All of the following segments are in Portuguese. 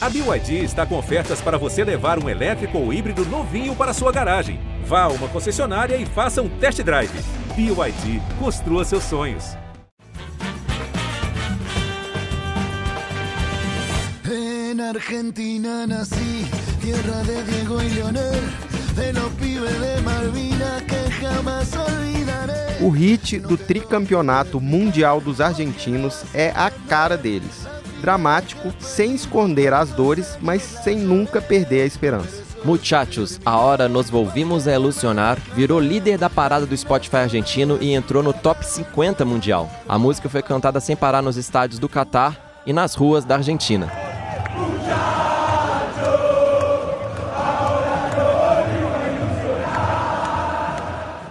A BYD está com ofertas para você levar um elétrico ou híbrido novinho para sua garagem. Vá a uma concessionária e faça um test drive. BYD, construa seus sonhos. En Argentina nací, tierra de Diego y Leonel, de los pibes de Malvinas que jamás olvidaré. O hit do tricampeonato mundial dos argentinos é a cara deles. Dramático, sem esconder as dores, mas sem nunca perder a esperança. Muchachos, a hora nos volvimos a ilusionar, virou líder da parada do Spotify argentino e entrou no top 50 mundial. A música foi cantada sem parar nos estádios do Catar e nas ruas da Argentina.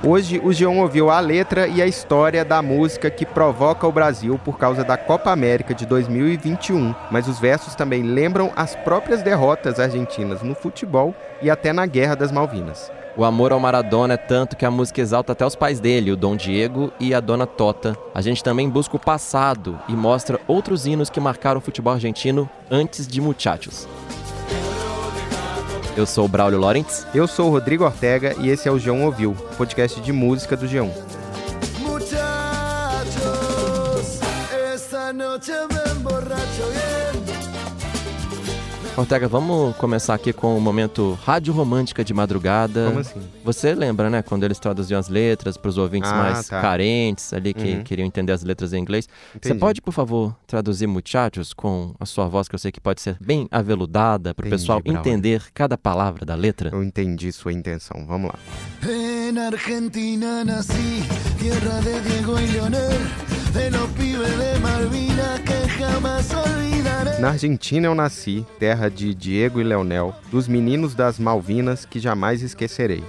Hoje o Geon ouviu a letra e a história da música que provoca o Brasil por causa da Copa América de 2021, mas os versos também lembram as próprias derrotas argentinas no futebol e até na Guerra das Malvinas. O amor ao Maradona é tanto que a música exalta até os pais dele, o Dom Diego e a Dona Tota. A gente também busca o passado e mostra outros hinos que marcaram o futebol argentino antes de Muchachos. Eu sou o Braulio Lorentz. Eu sou o Rodrigo Ortega e esse é o G1 Ouviu, podcast de música do G1. Muchachos, esta noche me Ortega, vamos começar aqui com o momento rádio romântica de madrugada. Como assim? Você lembra, né, quando eles traduziam as letras para os ouvintes Ah, mais tá. carentes ali que Uhum. queriam entender as letras em inglês? Você Entendi. pode, por favor, traduzir Muchachos com a sua voz que eu sei que pode ser bem aveludada para o pessoal Braulio. entender cada palavra da letra? Eu entendi sua intenção. Vamos lá. En Argentina nací, tierra de Diego y Leonel, de los pibes de Malvinas que jamás olvidaré. Na Argentina eu nasci, terra de Diego e Leonel, dos meninos das Malvinas que jamais esquecerei.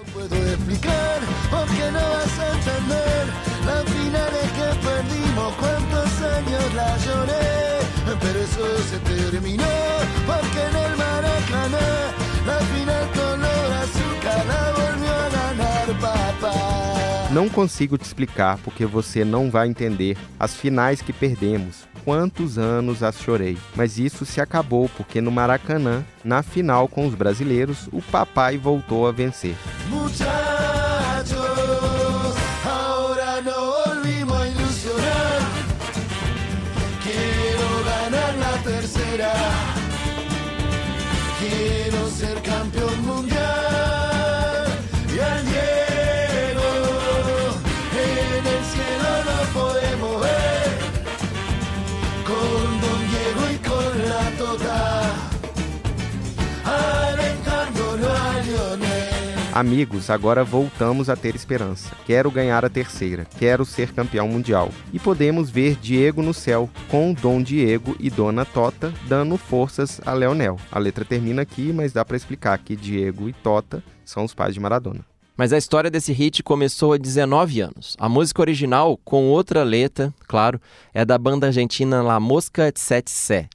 Não consigo te explicar porque você não vai entender as finais que perdemos. Quantos anos as chorei. Mas isso se acabou porque no Maracanã, na final com os brasileiros, o papai voltou a vencer. Ser Amigos, agora voltamos a ter esperança. Quero ganhar a terceira, quero ser campeão mundial. E podemos ver Diego no céu, com Dom Diego e Dona Tota dando forças a Leonel. A letra termina aqui, mas dá para explicar que Diego e Tota são os pais de Maradona. Mas a história desse hit começou há 19 anos. A música original, com outra letra, claro, é da banda argentina La Mosca de Sete Sé.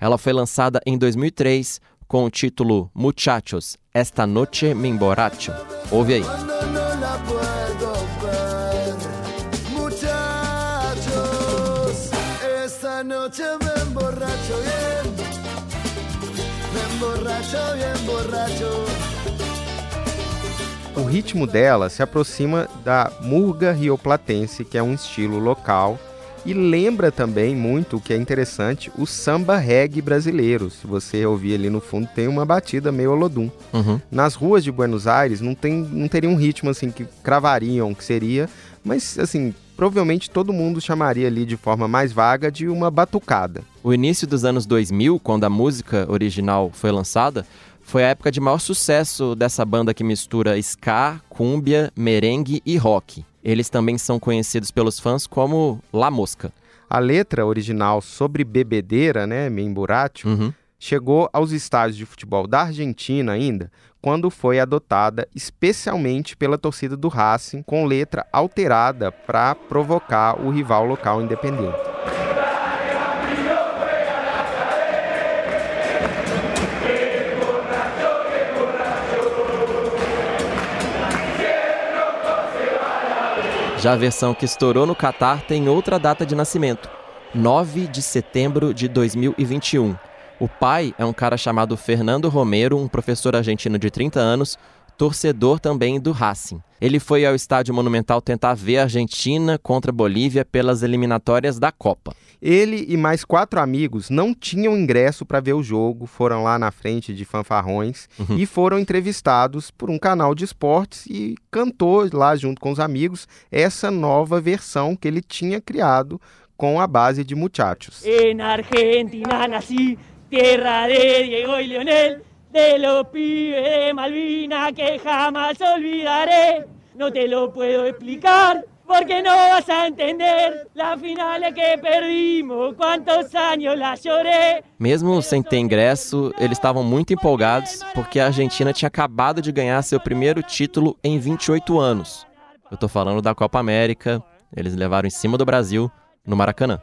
Ela foi lançada em 2003 com o título Muchachos, Esta Noche Me Emborracho. Ouve aí. O ritmo dela se aproxima da murga rioplatense, que é um estilo local, e lembra também muito, o que é interessante, o samba reggae brasileiro. Se você ouvir ali no fundo, tem uma batida meio olodum. Uhum. Nas ruas de Buenos Aires não, tem, não teria um ritmo assim que cravariam que seria, mas assim, provavelmente todo mundo chamaria ali de forma mais vaga de uma batucada. O início dos anos 2000, quando a música original foi lançada, foi a época de maior sucesso dessa banda que mistura ska, cúmbia, merengue e rock. Eles também são conhecidos pelos fãs como La Mosca. A letra original sobre bebedeira, né, Memburatio, Uhum. chegou aos estádios de futebol da Argentina ainda, quando foi adotada especialmente pela torcida do Racing, com letra alterada para provocar o rival local independente. Já a versão que estourou no Catar tem outra data de nascimento, 9 de setembro de 2021. O pai é um cara chamado Fernando Romero, um professor argentino de 30 anos, torcedor também do Racing. Ele foi ao estádio Monumental tentar ver a Argentina contra a Bolívia pelas eliminatórias da Copa. Ele e mais quatro amigos não tinham ingresso para ver o jogo, foram lá na frente de fanfarrões uhum. e foram entrevistados por um canal de esportes e cantou lá junto com os amigos essa nova versão que ele tinha criado com a base de muchachos. Em Argentina nasci, terra de Diego e Leonel, de los pibes de Malvina que jamás olvidaré. No te lo puedo explicar porque no vas a entender la final que perdimos, quantos anos la choré. Mesmo sem ter ingresso, eles estavam muito empolgados porque a Argentina tinha acabado de ganhar seu primeiro título em 28 anos. Eu tô falando da Copa América, eles levaram em cima do Brasil no Maracanã.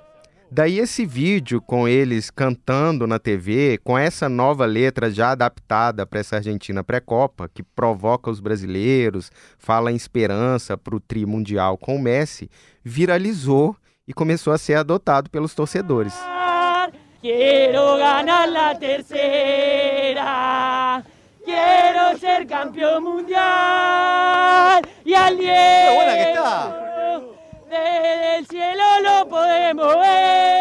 Daí esse vídeo com eles cantando na TV, com essa nova letra já adaptada para essa Argentina pré-copa, que provoca os brasileiros, fala em esperança para o tri mundial com o Messi, viralizou e começou a ser adotado pelos torcedores. Quero ganhar la terceira. Quero ser campeão mundial. E al Diego, que desde el cielo lo podemos ver.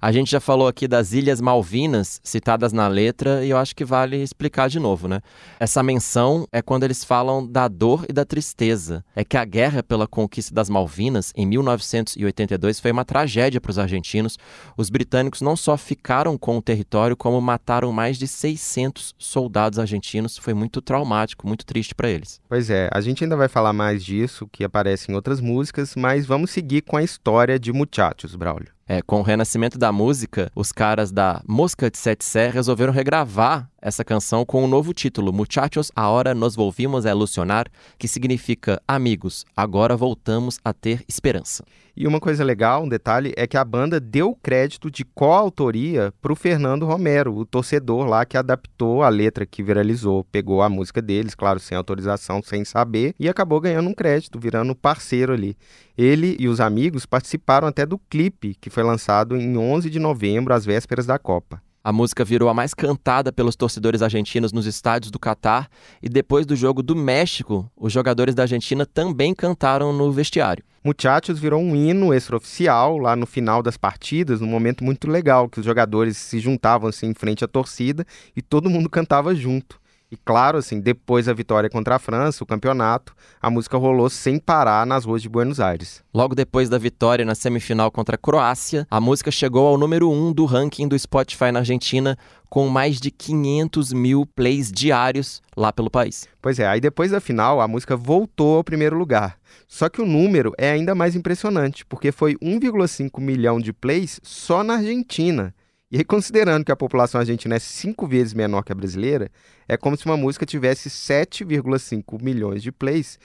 A gente já falou aqui das Ilhas Malvinas, citadas na letra, e eu acho que vale explicar de novo, né? Essa menção é quando eles falam da dor e da tristeza. É que a guerra pela conquista das Malvinas, em 1982, foi uma tragédia para os argentinos. Os britânicos não só ficaram com o território, como mataram mais de 600 soldados argentinos. Foi muito traumático, muito triste para eles. Pois é, a gente ainda vai falar mais disso, que aparece em outras músicas, mas vamos seguir com a história de Muchachos, Braulio. É, com o renascimento da música, os caras da Mosca de Sete Sé resolveram regravar essa canção com um novo título, Muchachos, Ahora nos volvimos a ilusionar, que significa Amigos, agora voltamos a ter esperança. E uma coisa legal, um detalhe, é que a banda deu crédito de coautoria para o Fernando Romero, o torcedor lá que adaptou a letra que viralizou, pegou a música deles, claro, sem autorização, sem saber, e acabou ganhando um crédito, virando parceiro ali. Ele e os amigos participaram até do clipe que foi lançado em 11 de novembro, às vésperas da Copa. A música virou a mais cantada pelos torcedores argentinos nos estádios do Catar e depois do jogo do México, os jogadores da Argentina também cantaram no vestiário. Muchachos virou um hino extraoficial lá no final das partidas, num momento muito legal, que os jogadores se juntavam assim em frente à torcida e todo mundo cantava junto. E claro, assim, depois da vitória contra a França, o campeonato, a música rolou sem parar nas ruas de Buenos Aires. Logo depois da vitória na semifinal contra a Croácia, a música chegou ao número 1 um do ranking do Spotify na Argentina, com mais de 500 mil plays diários lá pelo país. Pois é, aí depois da final, a música voltou ao primeiro lugar. Só que o número é ainda mais impressionante, porque foi 1,5 milhão de plays só na Argentina. E aí, considerando que a população argentina é cinco vezes menor que a brasileira, é como se uma música tivesse 7,5 milhões de plays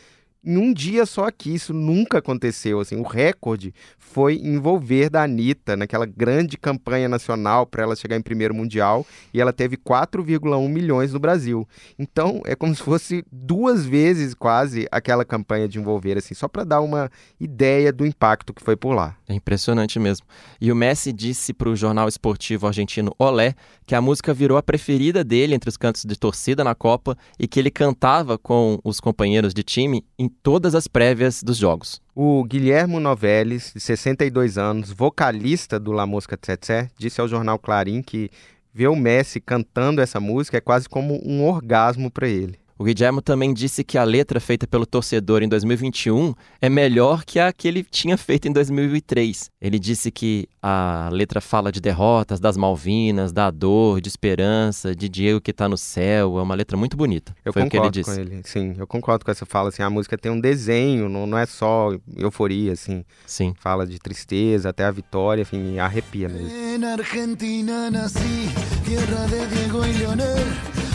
em um dia só aqui. Isso nunca aconteceu. Assim, o recorde foi envolver da Anitta naquela grande campanha nacional para ela chegar em primeiro mundial e ela teve 4,1 milhões no Brasil. Então é como se fosse duas vezes quase aquela campanha de envolver, assim, só para dar uma ideia do impacto que foi por lá. É impressionante mesmo. E o Messi disse para o jornal esportivo argentino Olé que a música virou a preferida dele entre os cantos de torcida na Copa e que ele cantava com os companheiros de time em todas as prévias dos jogos. O Guilhermo Noveles, de 62 anos, vocalista do La Mosca Tsetse, disse ao jornal Clarim que ver o Messi cantando essa música é quase como um orgasmo para ele. O Guilherme também disse que a letra feita pelo torcedor em 2021 é melhor que a que ele tinha feito em 2003. Ele disse que a letra fala de derrotas, das Malvinas, da dor, de esperança, de Diego que está no céu. É uma letra muito bonita. Eu Foi concordo o que ele disse. com ele. Sim, eu concordo com essa fala. Assim, a música tem um desenho, não, não é só euforia, assim. Sim. Fala de tristeza até a vitória, enfim, arrepia mesmo. En Argentina nací, tierra de Diego y Leonel,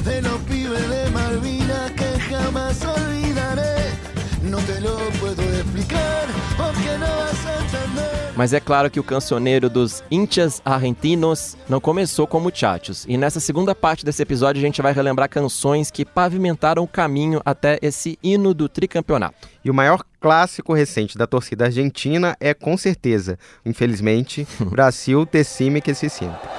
de los pibes de Malvinas que jamás olvidaré. No te lo puedo explicar, porque no vas a entender. Mas é claro que o cancioneiro dos Hinchas Argentinos não começou com Muchachos. E nessa segunda parte desse episódio a gente vai relembrar canções que pavimentaram o caminho até esse hino do tricampeonato. E o maior clássico recente da torcida argentina é, com certeza, infelizmente, Brasil Tecime que se sinta.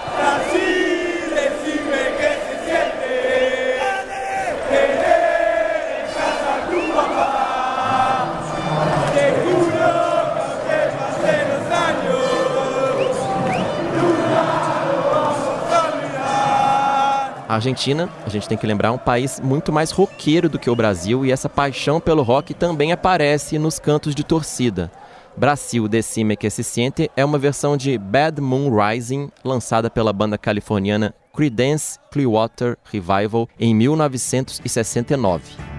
A Argentina, a gente tem que lembrar, é um país muito mais roqueiro do que o Brasil e essa paixão pelo rock também aparece nos cantos de torcida. Brasil Decime que se sente é uma versão de Bad Moon Rising lançada pela banda californiana Creedence Clearwater Revival em 1969.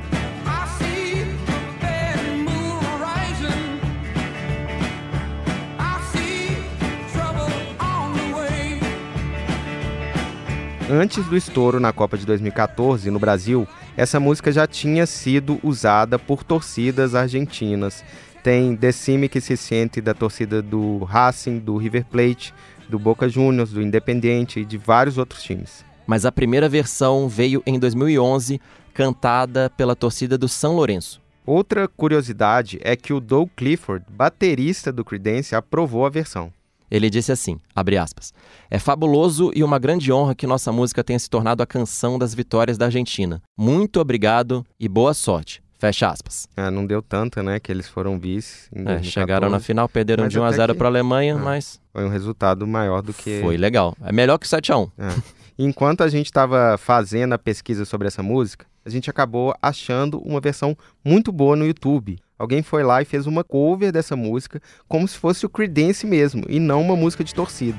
Antes do estouro na Copa de 2014 no Brasil, essa música já tinha sido usada por torcidas argentinas tem Decime que se sente da torcida do Racing, do River Plate, do Boca Juniors, do Independiente e de vários outros times. Mas a primeira versão veio em 2011, cantada pela torcida do São Lourenço. Outra curiosidade é que o Doug Clifford, baterista do Creedence, aprovou a versão. Ele disse assim, aspas, É fabuloso e uma grande honra que nossa música tenha se tornado a canção das vitórias da Argentina. Muito obrigado e boa sorte. Fecha aspas. É, não deu tanto, né? Que eles foram vice. É, chegaram na final, perderam de 1 a 0 para a Alemanha, é, mas. Foi um resultado maior do que. Foi legal. É melhor que 7 a 1 é. Enquanto a gente estava fazendo a pesquisa sobre essa música, a gente acabou achando uma versão muito boa no YouTube. Alguém foi lá e fez uma cover dessa música como se fosse o Creedence mesmo, e não uma música de torcida.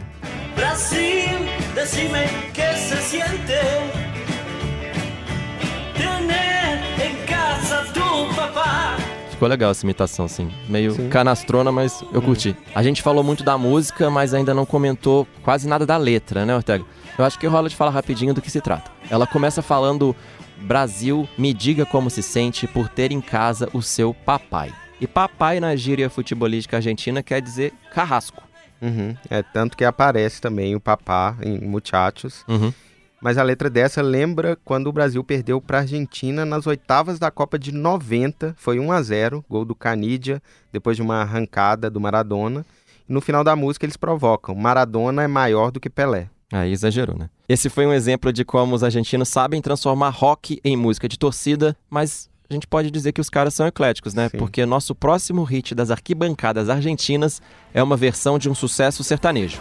Brasil, decime que se siente Ficou legal essa imitação, assim. Meio Sim. canastrona, mas eu curti. A gente falou muito da música, mas ainda não comentou quase nada da letra, né, Ortega? Eu acho que rola de falar rapidinho do que se trata. Ela começa falando: Brasil, me diga como se sente por ter em casa o seu papai. E papai na gíria futebolística argentina quer dizer carrasco. Uhum. É tanto que aparece também o papá em Muchachos. Uhum. Mas a letra dessa lembra quando o Brasil perdeu para a Argentina nas oitavas da Copa de 90. Foi 1 a 0 gol do Canidia, depois de uma arrancada do Maradona. E no final da música eles provocam: Maradona é maior do que Pelé. Aí exagerou, né? Esse foi um exemplo de como os argentinos sabem transformar rock em música de torcida, mas a gente pode dizer que os caras são ecléticos, né? Sim. Porque nosso próximo hit das arquibancadas argentinas é uma versão de um sucesso sertanejo.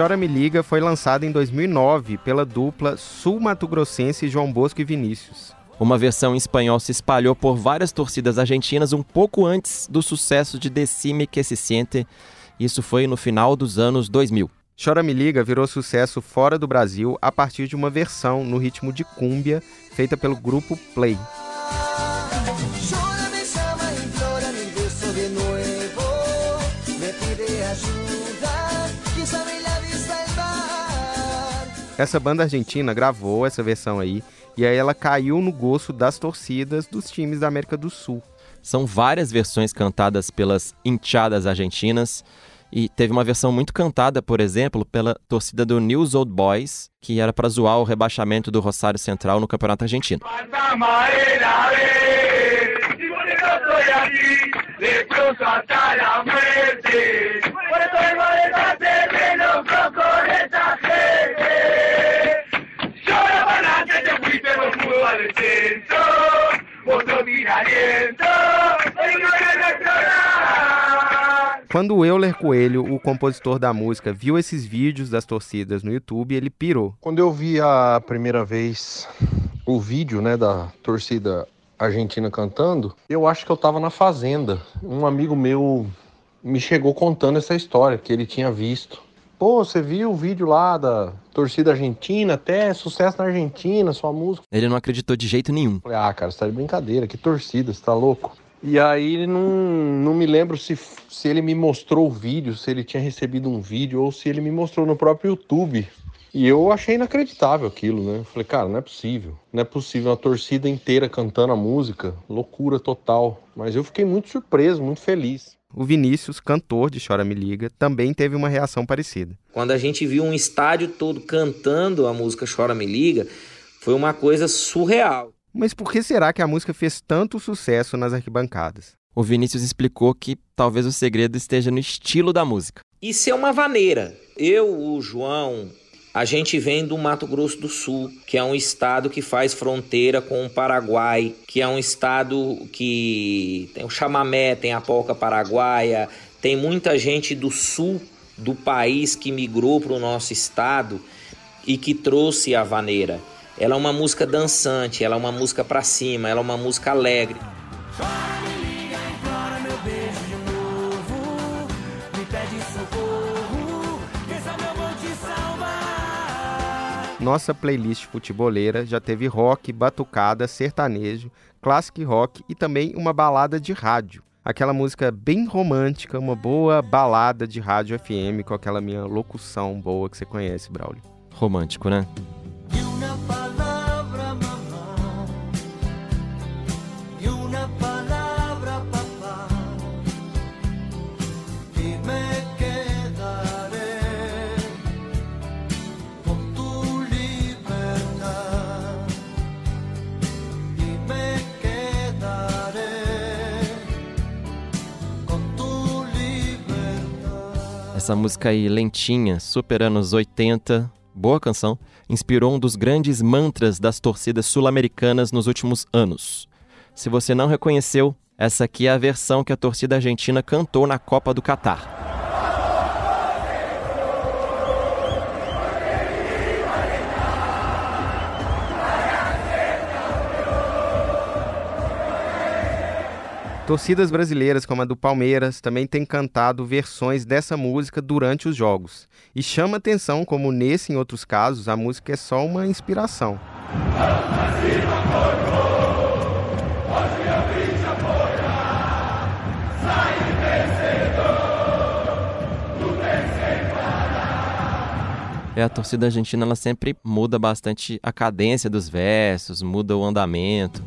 Chora Me Liga foi lançada em 2009 pela dupla sul-mato-grossense João Bosco e Vinícius. Uma versão em espanhol se espalhou por várias torcidas argentinas um pouco antes do sucesso de Decime que se siente. Isso foi no final dos anos 2000. Chora Me Liga virou sucesso fora do Brasil a partir de uma versão no ritmo de cúmbia feita pelo grupo Play. Essa banda argentina gravou essa versão aí e aí ela caiu no gosto das torcidas dos times da América do Sul. São várias versões cantadas pelas hinchadas argentinas e teve uma versão muito cantada, por exemplo, pela torcida do News Old Boys, que era para zoar o rebaixamento do Rosário Central no Campeonato Argentino. Quando o Euler Coelho, o compositor da música, viu esses vídeos das torcidas no YouTube, ele pirou. Quando eu vi a primeira vez o vídeo, né, da torcida argentina cantando, eu acho que eu tava na fazenda. Um amigo meu me chegou contando essa história que ele tinha visto. Pô, você viu o vídeo lá da torcida argentina, até sucesso na Argentina, sua música. Ele não acreditou de jeito nenhum. Falei, ah, cara, você tá de brincadeira, que torcida, você tá louco? E aí não, não me lembro se, se ele me mostrou o vídeo, se ele tinha recebido um vídeo ou se ele me mostrou no próprio YouTube. E eu achei inacreditável aquilo, né? Falei, cara, não é possível. Não é possível uma torcida inteira cantando a música. Loucura total. Mas eu fiquei muito surpreso, muito feliz. O Vinícius, cantor de Chora Me Liga, também teve uma reação parecida. Quando a gente viu um estádio todo cantando a música Chora Me Liga, foi uma coisa surreal. Mas por que será que a música fez tanto sucesso nas arquibancadas? O Vinícius explicou que talvez o segredo esteja no estilo da música. Isso é uma vaneira. Eu, o João A gente vem do Mato Grosso do Sul, que é um estado que faz fronteira com o Paraguai, que é um estado que tem o chamamé, tem a polca paraguaia, tem muita gente do sul do país que migrou para o nosso estado e que trouxe a vaneira. Ela é uma música dançante, ela é uma música para cima, ela é uma música alegre. Nossa playlist futeboleira já teve rock, batucada, sertanejo, classic rock e também uma balada de rádio. Aquela música bem romântica, uma boa balada de rádio FM com aquela minha locução boa que você conhece, Braulio. Romântico, né? Essa música aí, lentinha, super anos 80, boa canção, inspirou um dos grandes mantras das torcidas sul-americanas nos últimos anos. Se você não reconheceu, essa aqui é a versão que a torcida argentina cantou na Copa do Catar. Torcidas brasileiras, como a do Palmeiras, também têm cantado versões dessa música durante os jogos. E chama atenção como nesse e em outros casos a música é só uma inspiração. É, a torcida argentina ela sempre muda bastante a cadência dos versos, muda o andamento.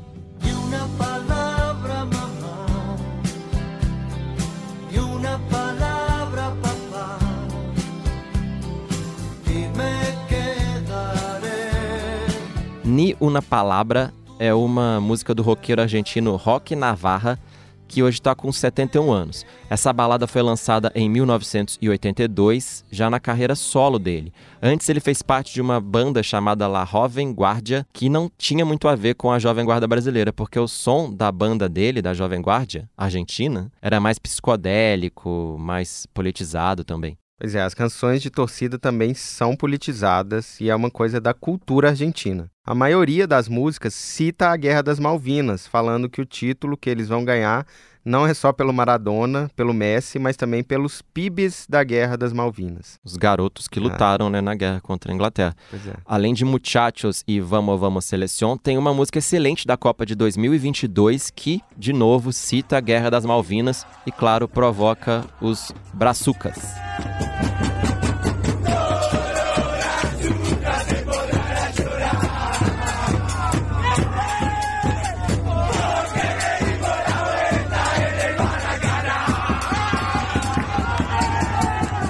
Ni Una Palabra é uma música do roqueiro argentino Rock Navarra, que hoje está com 71 anos. Essa balada foi lançada em 1982, já na carreira solo dele. Antes ele fez parte de uma banda chamada La Jovem Guardia, que não tinha muito a ver com a Jovem Guarda brasileira, porque o som da banda dele, da Jovem Guardia, argentina, era mais psicodélico, mais politizado também. Pois é, as canções de torcida também são politizadas e é uma coisa da cultura argentina. A maioria das músicas cita a Guerra das Malvinas, falando que o título que eles vão ganhar não é só pelo Maradona, pelo Messi, mas também pelos pibes da Guerra das Malvinas. Os garotos que lutaram ah. né, na guerra contra a Inglaterra. É. Além de Muchachos e Vamos Vamos Seleção, tem uma música excelente da Copa de 2022 que, de novo, cita a Guerra das Malvinas e, claro, provoca os brazucas.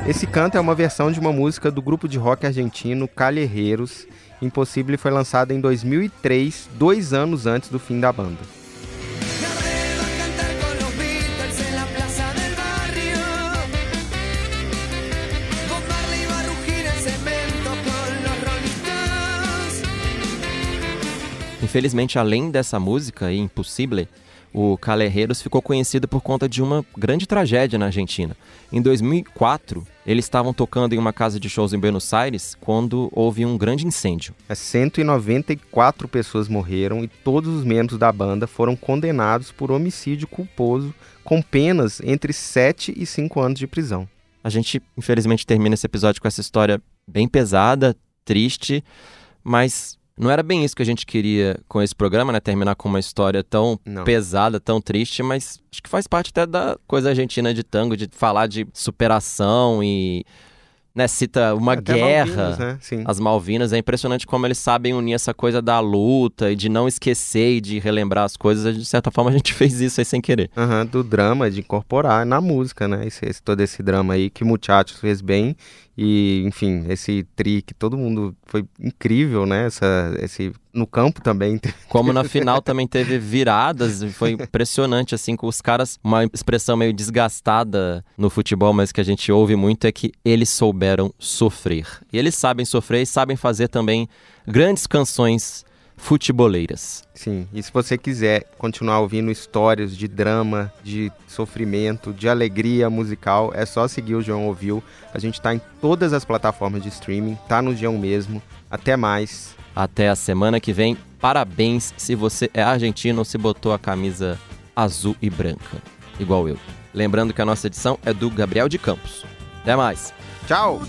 Esse canto é uma versão de uma música do grupo de rock argentino Calherreiros. Impossível foi lançada em 2003, dois anos antes do fim da banda. Infelizmente, além dessa música, Impossível, o Calerreiros ficou conhecido por conta de uma grande tragédia na Argentina. Em 2004, eles estavam tocando em uma casa de shows em Buenos Aires quando houve um grande incêndio. 194 pessoas morreram e todos os membros da banda foram condenados por homicídio culposo com penas entre 7 e 5 anos de prisão. A gente, infelizmente, termina esse episódio com essa história bem pesada, triste, mas não era bem isso que a gente queria com esse programa, né? Terminar com uma história tão Não. pesada, tão triste, mas acho que faz parte até da coisa argentina de tango, de falar de superação e. Né, cita uma Até guerra, Malvinas, né? as Malvinas. É impressionante como eles sabem unir essa coisa da luta e de não esquecer e de relembrar as coisas. De certa forma, a gente fez isso aí sem querer. Uhum, do drama, de incorporar na música, né? Esse, esse, todo esse drama aí que Muchachos fez bem E, enfim, esse tri que todo mundo foi incrível, né? Essa, esse, no campo também. Como na final também teve viradas, foi impressionante, assim, com os caras. Uma expressão meio desgastada no futebol, mas que a gente ouve muito é que eles souberam sofrer. E eles sabem sofrer e sabem fazer também grandes canções futeboleiras. Sim, e se você quiser continuar ouvindo histórias de drama, de sofrimento, de alegria musical, é só seguir o João Ouviu. A gente tá em todas as plataformas de streaming, tá no João mesmo. Até mais. Até a semana que vem. Parabéns se você é argentino ou se botou a camisa azul e branca, igual eu. Lembrando que a nossa edição é do Gabriel de Campos. Até mais. Tchau.